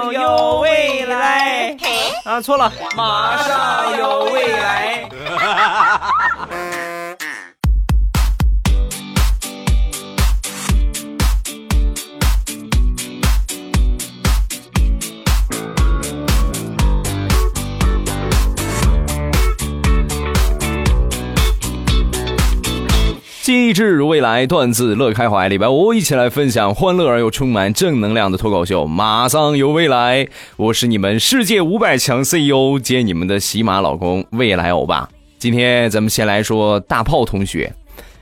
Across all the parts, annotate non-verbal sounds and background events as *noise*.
上有未来。啊，错了，马上有未来。*laughs* 机智如未来，段子乐开怀。礼拜五一起来分享欢乐而又充满正能量的脱口秀，马上有未来。我是你们世界五百强 CEO 兼你们的喜马老公未来欧巴。今天咱们先来说大炮同学，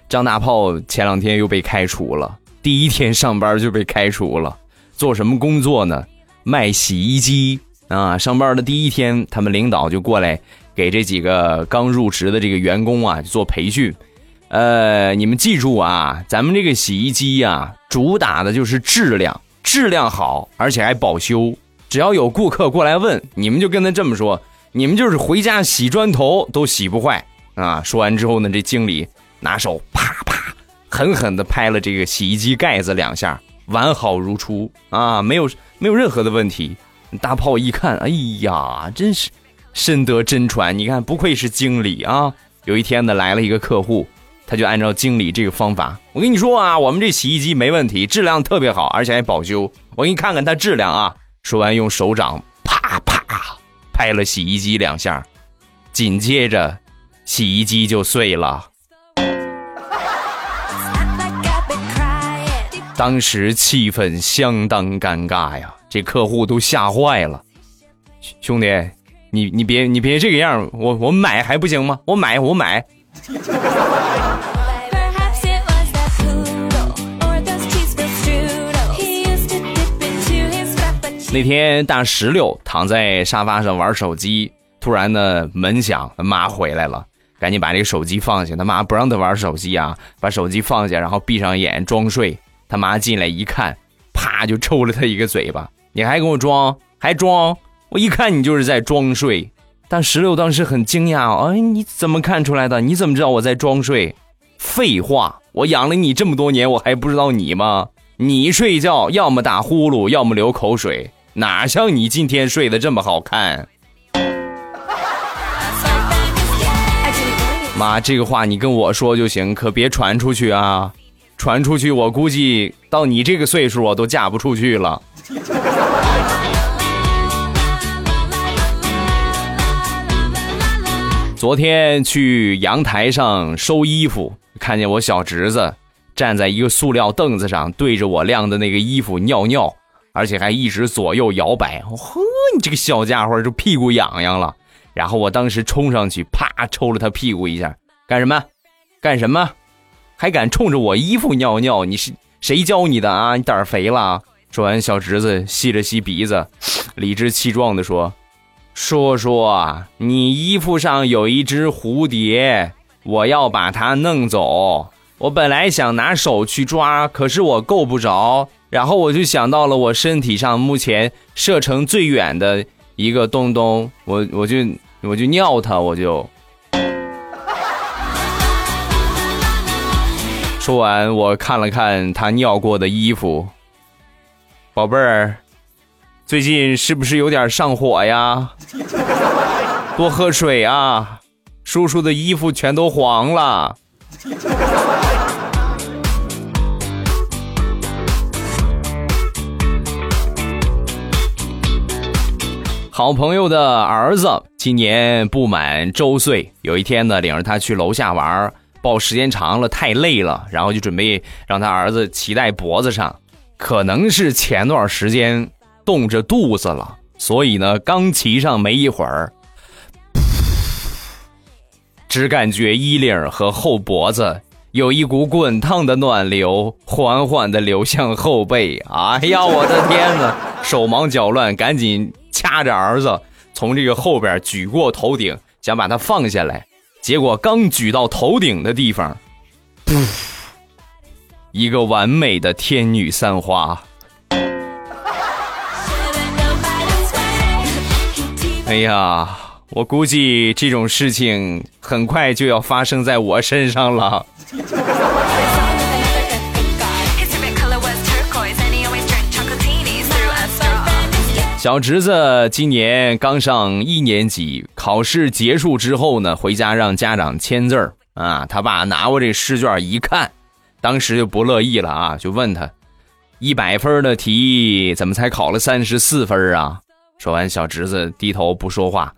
张大炮前两天又被开除了，第一天上班就被开除了。做什么工作呢？卖洗衣机啊！上班的第一天，他们领导就过来给这几个刚入职的这个员工啊做培训。呃，你们记住啊，咱们这个洗衣机呀，主打的就是质量，质量好，而且还保修。只要有顾客过来问，你们就跟他这么说，你们就是回家洗砖头都洗不坏啊。说完之后呢，这经理拿手啪啪狠狠地拍了这个洗衣机盖子两下，完好如初啊，没有没有任何的问题。大炮一看，哎呀，真是深得真传，你看不愧是经理啊。有一天呢，来了一个客户。他就按照经理这个方法，我跟你说啊，我们这洗衣机没问题，质量特别好，而且还保修。我给你看看它质量啊。说完，用手掌啪啪拍了洗衣机两下，紧接着，洗衣机就碎了。当时气氛相当尴尬呀，这客户都吓坏了。兄弟，你你别你别这个样，我我买还不行吗？我买我买。那天大石榴躺在沙发上玩手机，突然呢门响，他妈回来了，赶紧把这个手机放下。他妈不让他玩手机啊，把手机放下，然后闭上眼装睡。他妈进来一看，啪就抽了他一个嘴巴。你还给我装，还装？我一看你就是在装睡。但石榴当时很惊讶，哎，你怎么看出来的？你怎么知道我在装睡？废话，我养了你这么多年，我还不知道你吗？你睡觉要么打呼噜，要么流口水。哪像你今天睡得这么好看？*laughs* 妈，这个话你跟我说就行，可别传出去啊！传出去，我估计到你这个岁数，我都嫁不出去了。昨天去阳台上收衣服，看见我小侄子站在一个塑料凳子上，对着我晾的那个衣服尿尿。而且还一直左右摇摆，呵，你这个小家伙就屁股痒痒了。然后我当时冲上去，啪抽了他屁股一下，干什么？干什么？还敢冲着我衣服尿尿？你是谁教你的啊？你胆肥了？说完，小侄子吸了吸鼻子，理直气壮地说：“叔叔，你衣服上有一只蝴蝶，我要把它弄走。我本来想拿手去抓，可是我够不着。”然后我就想到了我身体上目前射程最远的一个东东，我我就我就尿他，我就。说完，我看了看他尿过的衣服，宝贝儿，最近是不是有点上火呀？多喝水啊，叔叔的衣服全都黄了。好朋友的儿子今年不满周岁，有一天呢，领着他去楼下玩，抱时间长了太累了，然后就准备让他儿子骑在脖子上。可能是前段时间冻着肚子了，所以呢，刚骑上没一会儿，只感觉衣领和后脖子有一股滚烫的暖流缓缓的流向后背。哎呀，我的天哪！手忙脚乱，赶紧。拉着儿子从这个后边举过头顶，想把他放下来，结果刚举到头顶的地方，噗，一个完美的天女散花。哎呀，我估计这种事情很快就要发生在我身上了。小侄子今年刚上一年级，考试结束之后呢，回家让家长签字儿啊。他爸拿过这试卷一看，当时就不乐意了啊，就问他：一百分的题怎么才考了三十四分啊？说完，小侄子低头不说话。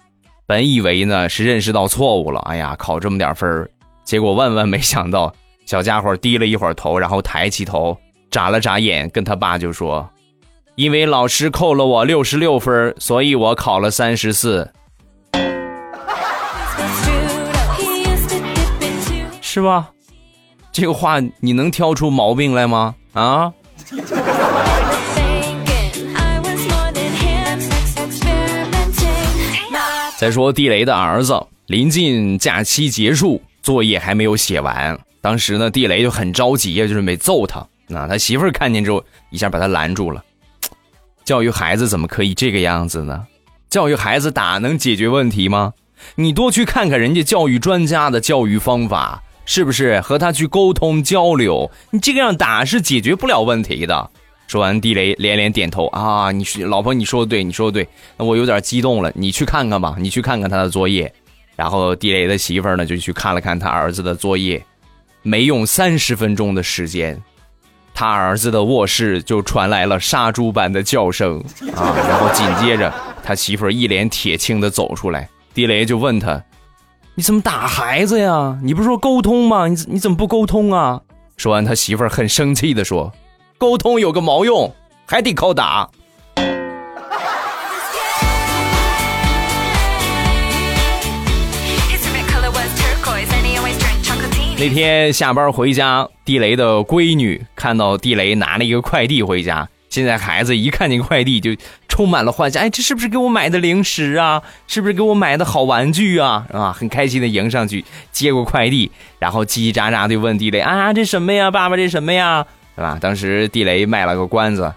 本以为呢是认识到错误了，哎呀，考这么点分儿结果万万没想到，小家伙低了一会儿头，然后抬起头，眨了眨眼，跟他爸就说。因为老师扣了我六十六分，所以我考了三十四，是吧？这个话你能挑出毛病来吗？啊？再说地雷的儿子，临近假期结束，作业还没有写完，当时呢，地雷就很着急呀，就准备揍他。那他媳妇儿看见之后，一下把他拦住了。教育孩子怎么可以这个样子呢？教育孩子打能解决问题吗？你多去看看人家教育专家的教育方法，是不是和他去沟通交流？你这个样打是解决不了问题的。说完，地雷连连点头啊，你老婆你说的对，你说的对，那我有点激动了，你去看看吧，你去看看他的作业。然后地雷的媳妇儿呢就去看了看他儿子的作业，没用三十分钟的时间。他儿子的卧室就传来了杀猪般的叫声啊，然后紧接着他媳妇儿一脸铁青的走出来，地雷就问他：“你怎么打孩子呀？你不是说沟通吗？你你怎么不沟通啊？”说完，他媳妇儿很生气的说：“沟通有个毛用，还得靠打。”那天下班回家，地雷的闺女看到地雷拿了一个快递回家。现在孩子一看见快递就充满了幻想，哎，这是不是给我买的零食啊？是不是给我买的好玩具啊？啊，很开心的迎上去接过快递，然后叽叽喳喳的问地雷啊，这什么呀？爸爸，这什么呀？是吧？当时地雷卖了个关子，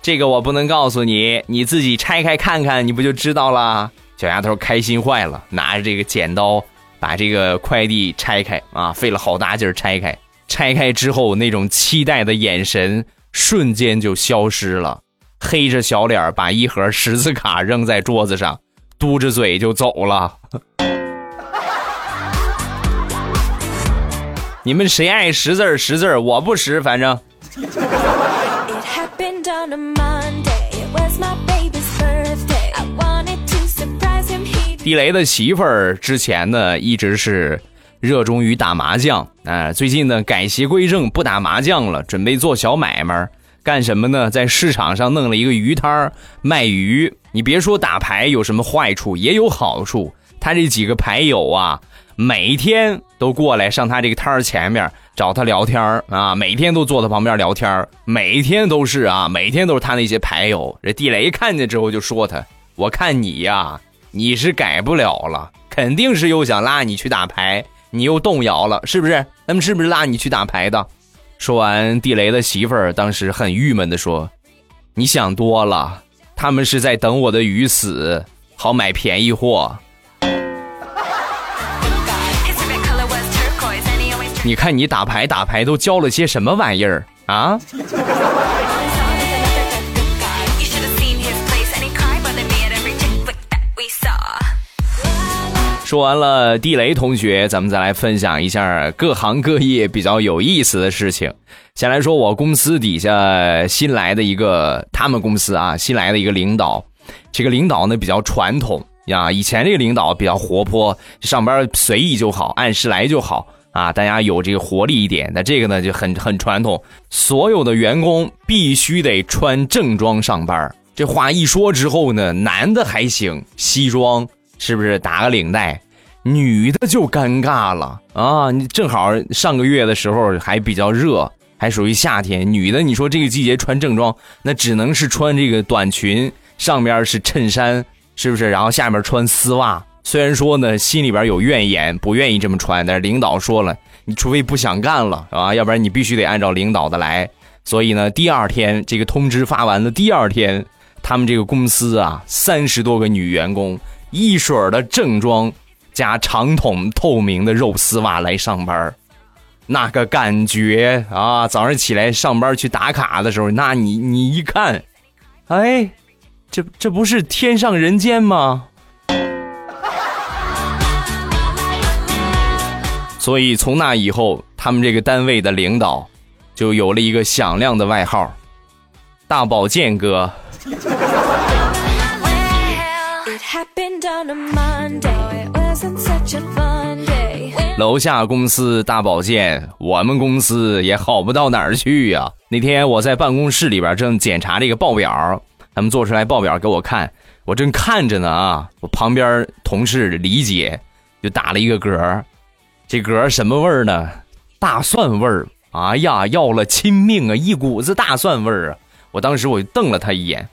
这个我不能告诉你，你自己拆开看看，你不就知道了？小丫头开心坏了，拿着这个剪刀。把这个快递拆开啊，费了好大劲儿拆开。拆开之后，那种期待的眼神瞬间就消失了，黑着小脸把一盒识字卡扔在桌子上，嘟着嘴就走了。*laughs* 你们谁爱识字识字我不识，反正。It happened on a 地雷的媳妇儿之前呢一直是热衷于打麻将，啊，最近呢改邪归正，不打麻将了，准备做小买卖，干什么呢？在市场上弄了一个鱼摊儿卖鱼。你别说打牌有什么坏处，也有好处。他这几个牌友啊，每天都过来上他这个摊儿前面找他聊天儿啊，每天都坐他旁边聊天儿每天都是啊，每天都是他那些牌友。这地雷看见之后就说他：“我看你呀。”你是改不了了，肯定是又想拉你去打牌，你又动摇了，是不是？他们是不是拉你去打牌的？说完，地雷的媳妇儿当时很郁闷的说：“你想多了，他们是在等我的鱼死，好买便宜货。你看你打牌打牌都教了些什么玩意儿啊？”说完了地雷同学，咱们再来分享一下各行各业比较有意思的事情。先来说我公司底下新来的一个，他们公司啊新来的一个领导，这个领导呢比较传统呀。以前这个领导比较活泼，上班随意就好，按时来就好啊，大家有这个活力一点。那这个呢就很很传统，所有的员工必须得穿正装上班。这话一说之后呢，男的还行，西装是不是打个领带？女的就尴尬了啊！你正好上个月的时候还比较热，还属于夏天。女的，你说这个季节穿正装，那只能是穿这个短裙，上边是衬衫，是不是？然后下面穿丝袜。虽然说呢，心里边有怨言，不愿意这么穿，但是领导说了，你除非不想干了啊，要不然你必须得按照领导的来。所以呢，第二天这个通知发完的第二天，他们这个公司啊，三十多个女员工一水儿的正装。加长筒透明的肉丝袜来上班那个感觉啊！早上起来上班去打卡的时候，那你你一看，哎，这这不是天上人间吗？所以从那以后，他们这个单位的领导就有了一个响亮的外号——大保健哥。楼下公司大保健，我们公司也好不到哪儿去呀。那天我在办公室里边正检查这个报表，他们做出来报表给我看，我正看着呢啊，我旁边同事李姐就打了一个嗝。这嗝什么味儿呢？大蒜味儿！哎呀，要了亲命啊！一股子大蒜味儿啊！我当时我就瞪了他一眼，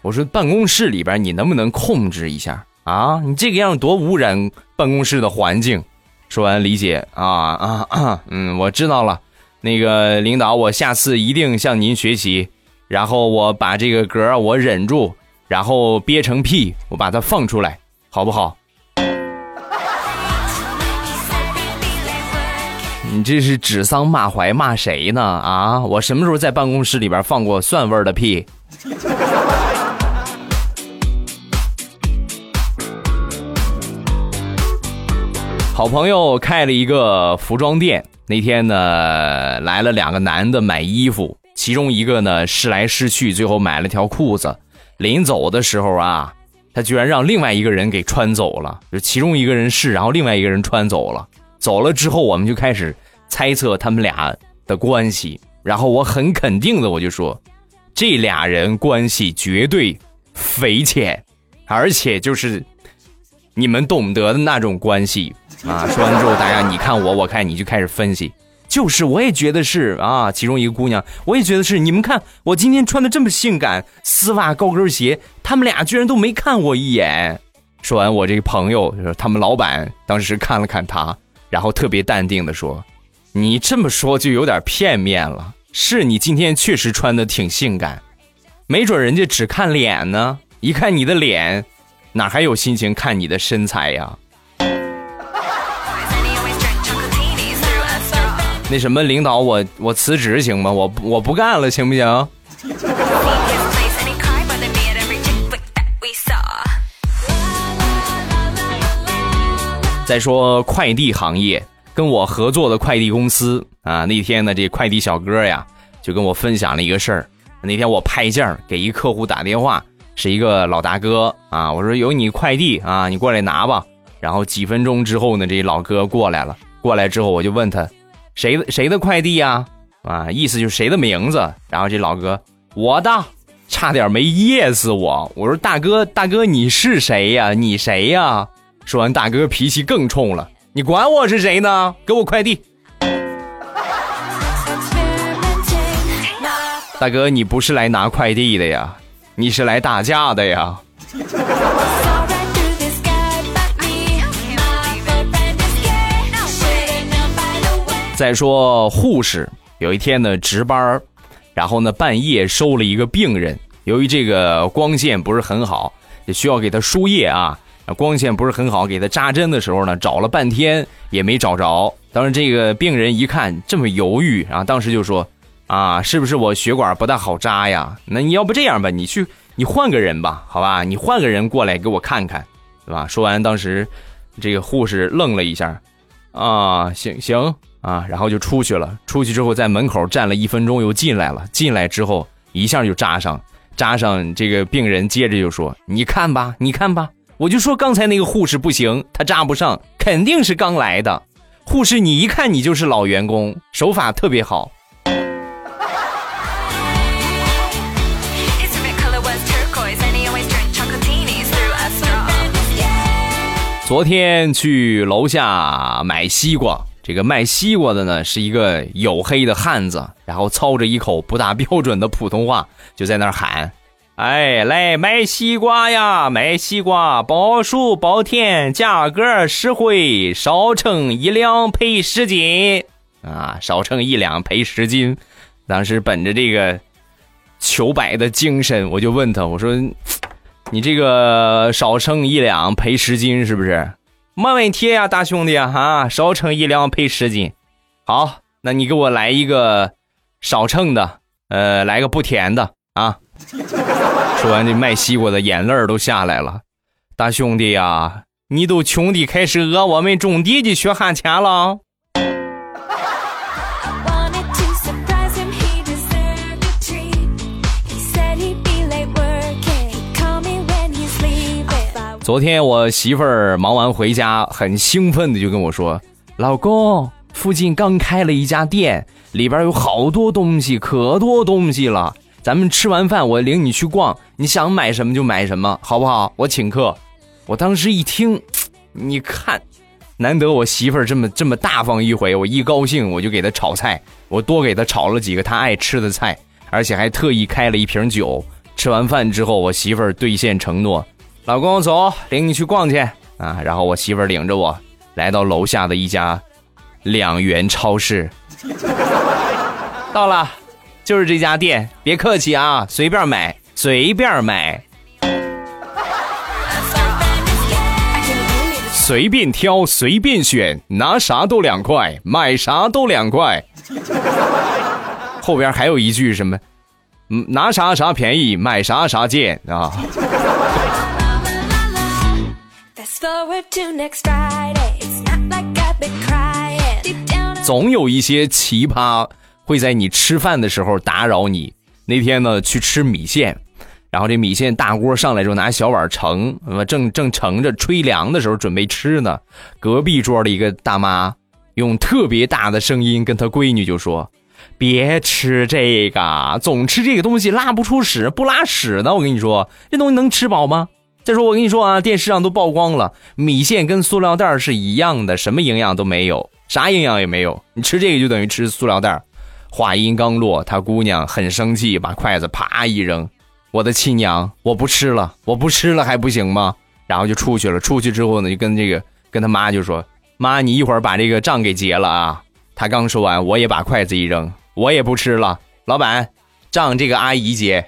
我说：“办公室里边你能不能控制一下啊？你这个样多污染办公室的环境。”说完，李姐啊啊，嗯，我知道了。那个领导，我下次一定向您学习。然后我把这个嗝我忍住，然后憋成屁，我把它放出来，好不好？*laughs* 你这是指桑骂槐骂谁呢？啊！我什么时候在办公室里边放过蒜味的屁？好朋友开了一个服装店，那天呢来了两个男的买衣服，其中一个呢试来试去，最后买了条裤子。临走的时候啊，他居然让另外一个人给穿走了，就其中一个人试，然后另外一个人穿走了。走了之后，我们就开始猜测他们俩的关系。然后我很肯定的，我就说，这俩人关系绝对匪浅，而且就是你们懂得的那种关系啊。说完之后，大家你看我，我看你就开始分析，就是我也觉得是啊。其中一个姑娘，我也觉得是。你们看我今天穿的这么性感，丝袜高跟鞋，他们俩居然都没看我一眼。说完，我这个朋友就是他们老板，当时看了看他。然后特别淡定的说：“你这么说就有点片面了。是你今天确实穿的挺性感，没准人家只看脸呢。一看你的脸，哪还有心情看你的身材呀？”那什么，领导，我我辞职行吗？我我不干了，行不行？再说快递行业，跟我合作的快递公司啊，那天呢，这快递小哥呀，就跟我分享了一个事儿。那天我派件给一客户打电话，是一个老大哥啊，我说有你快递啊，你过来拿吧。然后几分钟之后呢，这老哥过来了，过来之后我就问他，谁的谁的快递呀？啊，意思就是谁的名字。然后这老哥，我的，差点没噎死我。我说大哥，大哥你是谁呀？你谁呀？说完，大哥脾气更冲了。你管我是谁呢？给我快递！大哥，你不是来拿快递的呀，你是来打架的呀！再说护士，有一天呢值班，然后呢半夜收了一个病人，由于这个光线不是很好，也需要给他输液啊。光线不是很好，给他扎针的时候呢，找了半天也没找着。当时这个病人一看这么犹豫，然后当时就说：“啊，是不是我血管不大好扎呀？那你要不这样吧，你去，你换个人吧，好吧，你换个人过来给我看看，对吧？”说完，当时这个护士愣了一下，啊，行行啊，然后就出去了。出去之后，在门口站了一分钟，又进来了。进来之后，一下就扎上，扎上这个病人，接着就说：“你看吧，你看吧。”我就说刚才那个护士不行，他扎不上，肯定是刚来的。护士，你一看你就是老员工，手法特别好。昨天去楼下买西瓜，这个卖西瓜的呢是一个黝黑的汉子，然后操着一口不大标准的普通话，就在那儿喊。哎，来买西瓜呀！买西瓜，包熟包甜，价格实惠，少称一两赔十斤啊！少称一两赔十斤。当时本着这个求百的精神，我就问他，我说：“你这个少称一两赔十斤是不是？”没问题呀，大兄弟啊！少称一两赔十斤。好，那你给我来一个少称的，呃，来个不甜的啊。说完这卖西瓜的眼泪都下来了。大兄弟呀，你都穷的开始讹我们种地的血汗钱了。昨天我媳妇儿忙完回家，很兴奋的就跟我说：“老公，附近刚开了一家店，里边有好多东西，可多东西了。咱们吃完饭，我领你去逛，你想买什么就买什么，好不好？我请客。”我当时一听，你看，难得我媳妇儿这么 *laughs* 这么大方一回，我一高兴我就给她炒菜，我多给她炒了几个她爱吃的菜，而且还特意开了一瓶酒。吃完饭之后，我媳妇儿兑现承诺。老公，走，领你去逛去啊！然后我媳妇儿领着我来到楼下的一家两元超市，到了，就是这家店，别客气啊，随便买，随便买，随便挑，随便选，拿啥都两块，买啥都两块。后边还有一句什么，嗯，拿啥啥便宜，买啥啥贱啊。总有一些奇葩会在你吃饭的时候打扰你。那天呢，去吃米线，然后这米线大锅上来之后，拿小碗盛，正正盛着吹凉的时候准备吃呢。隔壁桌的一个大妈用特别大的声音跟她闺女就说：“别吃这个，总吃这个东西拉不出屎，不拉屎的。我跟你说，这东西能吃饱吗？”再说我跟你说啊，电视上都曝光了，米线跟塑料袋是一样的，什么营养都没有，啥营养也没有。你吃这个就等于吃塑料袋。话音刚落，他姑娘很生气，把筷子啪一扔：“我的亲娘，我不吃了，我不吃了还不行吗？”然后就出去了。出去之后呢，就跟这个跟他妈就说：“妈，你一会儿把这个账给结了啊。”他刚说完，我也把筷子一扔：“我也不吃了，老板，账这个阿姨结。”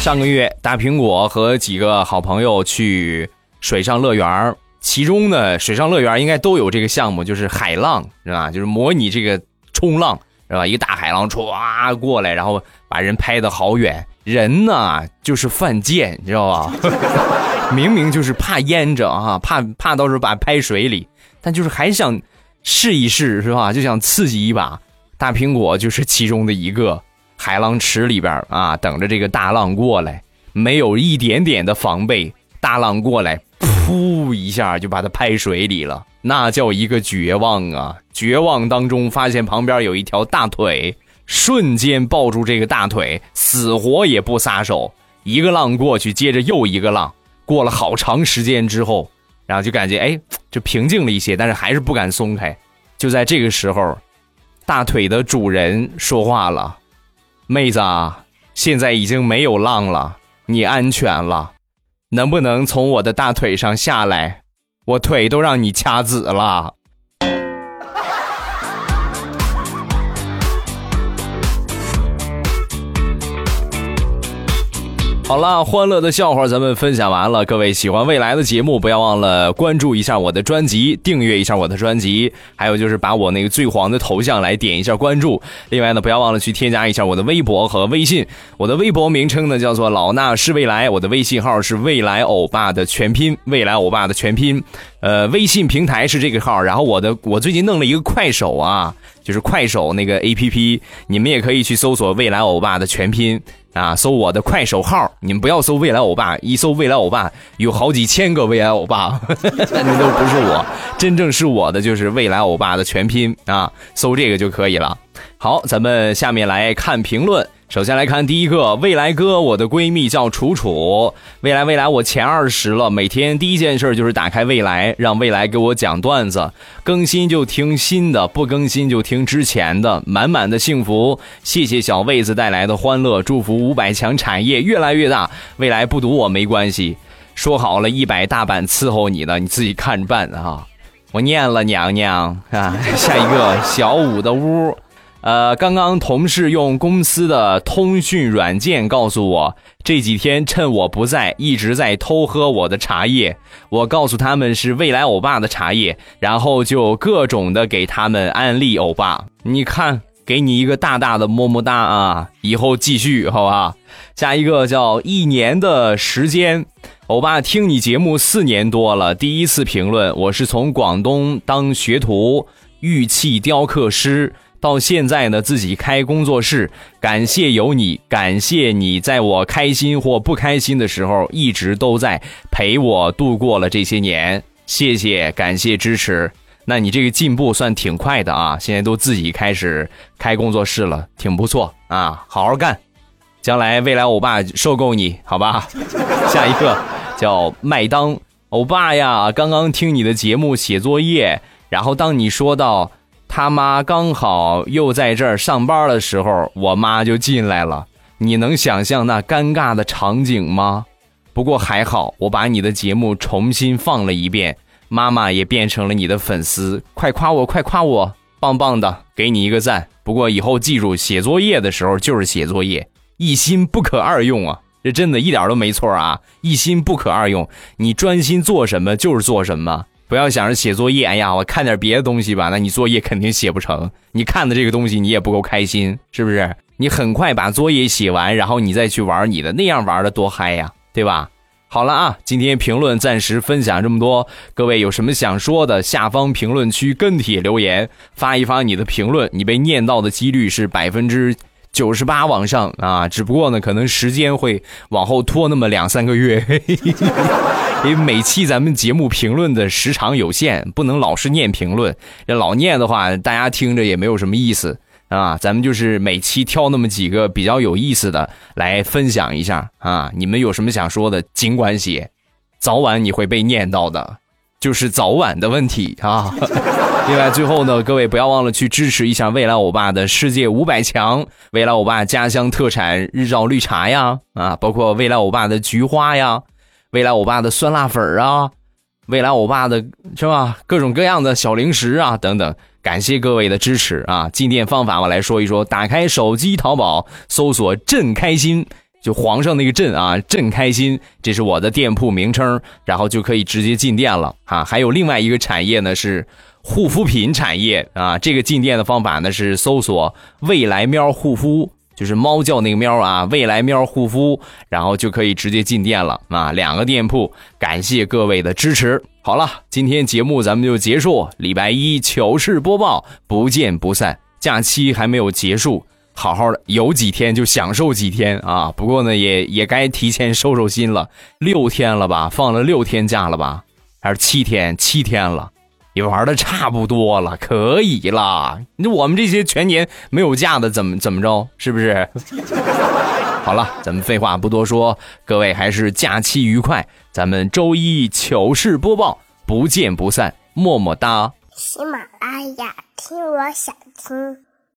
上个月，大苹果和几个好朋友去水上乐园其中呢，水上乐园应该都有这个项目，就是海浪，是吧？就是模拟这个冲浪，是吧？一个大海浪唰过来，然后把人拍的好远。人呢，就是犯贱，你知道吧？*laughs* 明明就是怕淹着啊，怕怕到时候把拍水里，但就是还想试一试，是吧？就想刺激一把。大苹果就是其中的一个。海浪池里边啊，等着这个大浪过来，没有一点点的防备，大浪过来，噗一下就把他拍水里了，那叫一个绝望啊！绝望当中发现旁边有一条大腿，瞬间抱住这个大腿，死活也不撒手。一个浪过去，接着又一个浪，过了好长时间之后，然后就感觉哎，就平静了一些，但是还是不敢松开。就在这个时候，大腿的主人说话了。妹子啊，现在已经没有浪了，你安全了，能不能从我的大腿上下来？我腿都让你掐紫了。好了，欢乐的笑话咱们分享完了。各位喜欢未来的节目，不要忘了关注一下我的专辑，订阅一下我的专辑，还有就是把我那个最黄的头像来点一下关注。另外呢，不要忘了去添加一下我的微博和微信。我的微博名称呢叫做老衲是未来，我的微信号是未来欧巴的全拼，未来欧巴的全拼。呃，微信平台是这个号，然后我的我最近弄了一个快手啊，就是快手那个 A P P，你们也可以去搜索未来欧巴的全拼。啊，搜我的快手号，你们不要搜未来欧巴，一搜未来欧巴有好几千个未来欧巴，*laughs* 那都不是我，真正是我的就是未来欧巴的全拼啊，搜这个就可以了。好，咱们下面来看评论。首先来看第一个，未来哥，我的闺蜜叫楚楚。未来未来，我前二十了，每天第一件事就是打开未来，让未来给我讲段子，更新就听新的，不更新就听之前的，满满的幸福。谢谢小魏子带来的欢乐，祝福五百强产业越来越大。未来不读我没关系，说好了一百大板伺候你的，你自己看着办啊。我念了娘娘啊，下一个小五的屋。呃，刚刚同事用公司的通讯软件告诉我，这几天趁我不在，一直在偷喝我的茶叶。我告诉他们是未来欧巴的茶叶，然后就各种的给他们安利欧巴。你看，给你一个大大的么么哒啊！以后继续好吧。下一个叫一年的时间，欧巴听你节目四年多了，第一次评论，我是从广东当学徒，玉器雕刻师。到现在呢，自己开工作室，感谢有你，感谢你在我开心或不开心的时候，一直都在陪我度过了这些年，谢谢，感谢支持。那你这个进步算挺快的啊，现在都自己开始开工作室了，挺不错啊，好好干，将来未来欧巴受够你，好吧？*laughs* 下一个叫麦当欧巴呀，刚刚听你的节目写作业，然后当你说到。他妈刚好又在这儿上班的时候，我妈就进来了。你能想象那尴尬的场景吗？不过还好，我把你的节目重新放了一遍，妈妈也变成了你的粉丝。快夸我，快夸我，棒棒的，给你一个赞。不过以后记住，写作业的时候就是写作业，一心不可二用啊！这真的一点都没错啊，一心不可二用。你专心做什么就是做什么。不要想着写作业，哎呀，我看点别的东西吧。那你作业肯定写不成。你看的这个东西，你也不够开心，是不是？你很快把作业写完，然后你再去玩你的，那样玩的多嗨呀，对吧？好了啊，今天评论暂时分享这么多。各位有什么想说的，下方评论区跟帖留言，发一发你的评论，你被念到的几率是百分之。九十八往上啊，只不过呢，可能时间会往后拖那么两三个月，*laughs* 因为每期咱们节目评论的时长有限，不能老是念评论。这老念的话，大家听着也没有什么意思啊。咱们就是每期挑那么几个比较有意思的来分享一下啊。你们有什么想说的，尽管写，早晚你会被念到的，就是早晚的问题啊。*laughs* 另外，最后呢，各位不要忘了去支持一下未来欧巴的世界五百强，未来欧巴家乡特产日照绿茶呀，啊，包括未来欧巴的菊花呀，未来欧巴的酸辣粉啊，未来欧巴的是吧？各种各样的小零食啊，等等，感谢各位的支持啊！进店方法我来说一说，打开手机淘宝，搜索“朕开心”，就皇上那个“朕”啊，“朕开心”，这是我的店铺名称，然后就可以直接进店了啊！还有另外一个产业呢是。护肤品产业啊，这个进店的方法呢是搜索“未来喵护肤”，就是猫叫那个喵啊，“未来喵护肤”，然后就可以直接进店了啊。两个店铺，感谢各位的支持。好了，今天节目咱们就结束，礼拜一糗事播报，不见不散。假期还没有结束，好好的有几天就享受几天啊。不过呢，也也该提前收收心了，六天了吧，放了六天假了吧，还是七天？七天了。也玩的差不多了，可以了。那我们这些全年没有假的，怎么怎么着？是不是？*laughs* 好了，咱们废话不多说，各位还是假期愉快。咱们周一糗事播报，不见不散，么么哒。喜马拉雅，听我想听。